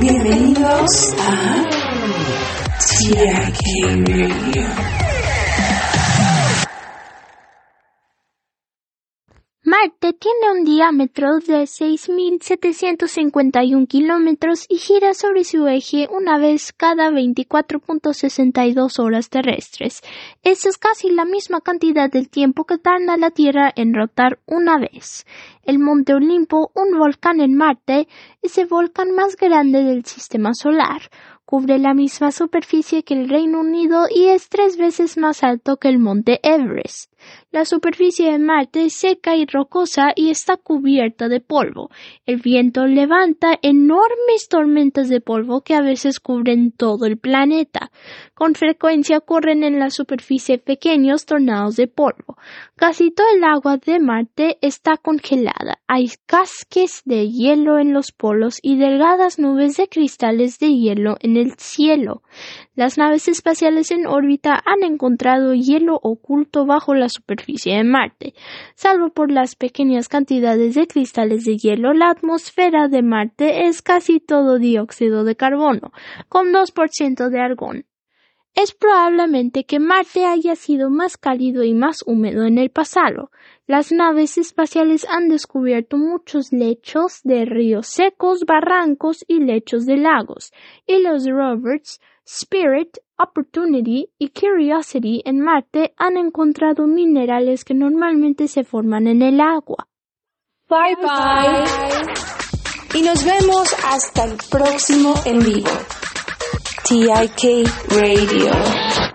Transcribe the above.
Bienvenidos a CIAC Radio. Marte tiene un diámetro de 6.751 kilómetros y gira sobre su eje una vez cada 24.62 horas terrestres. Esa es casi la misma cantidad del tiempo que tarda la Tierra en rotar una vez. El Monte Olimpo, un volcán en Marte, es el volcán más grande del sistema solar. Cubre la misma superficie que el Reino Unido y es tres veces más alto que el Monte Everest. La superficie de Marte es seca y rocosa y está cubierta de polvo. El viento levanta enormes tormentas de polvo que a veces cubren todo el planeta. Con frecuencia ocurren en la superficie pequeños tornados de polvo. Casi todo el agua de Marte está congelada. Hay casques de hielo en los polos y delgadas nubes de cristales de hielo en el cielo. Las naves espaciales en órbita han encontrado hielo oculto bajo la superficie de Marte. Salvo por las pequeñas cantidades de cristales de hielo, la atmósfera de Marte es casi todo dióxido de carbono, con 2% de argón. Es probablemente que Marte haya sido más cálido y más húmedo en el pasado. Las naves espaciales han descubierto muchos lechos de ríos secos, barrancos y lechos de lagos, y los rovers Spirit, Opportunity y Curiosity en Marte han encontrado minerales que normalmente se forman en el agua. Bye bye. Y nos vemos hasta el próximo en vivo. TIK Radio.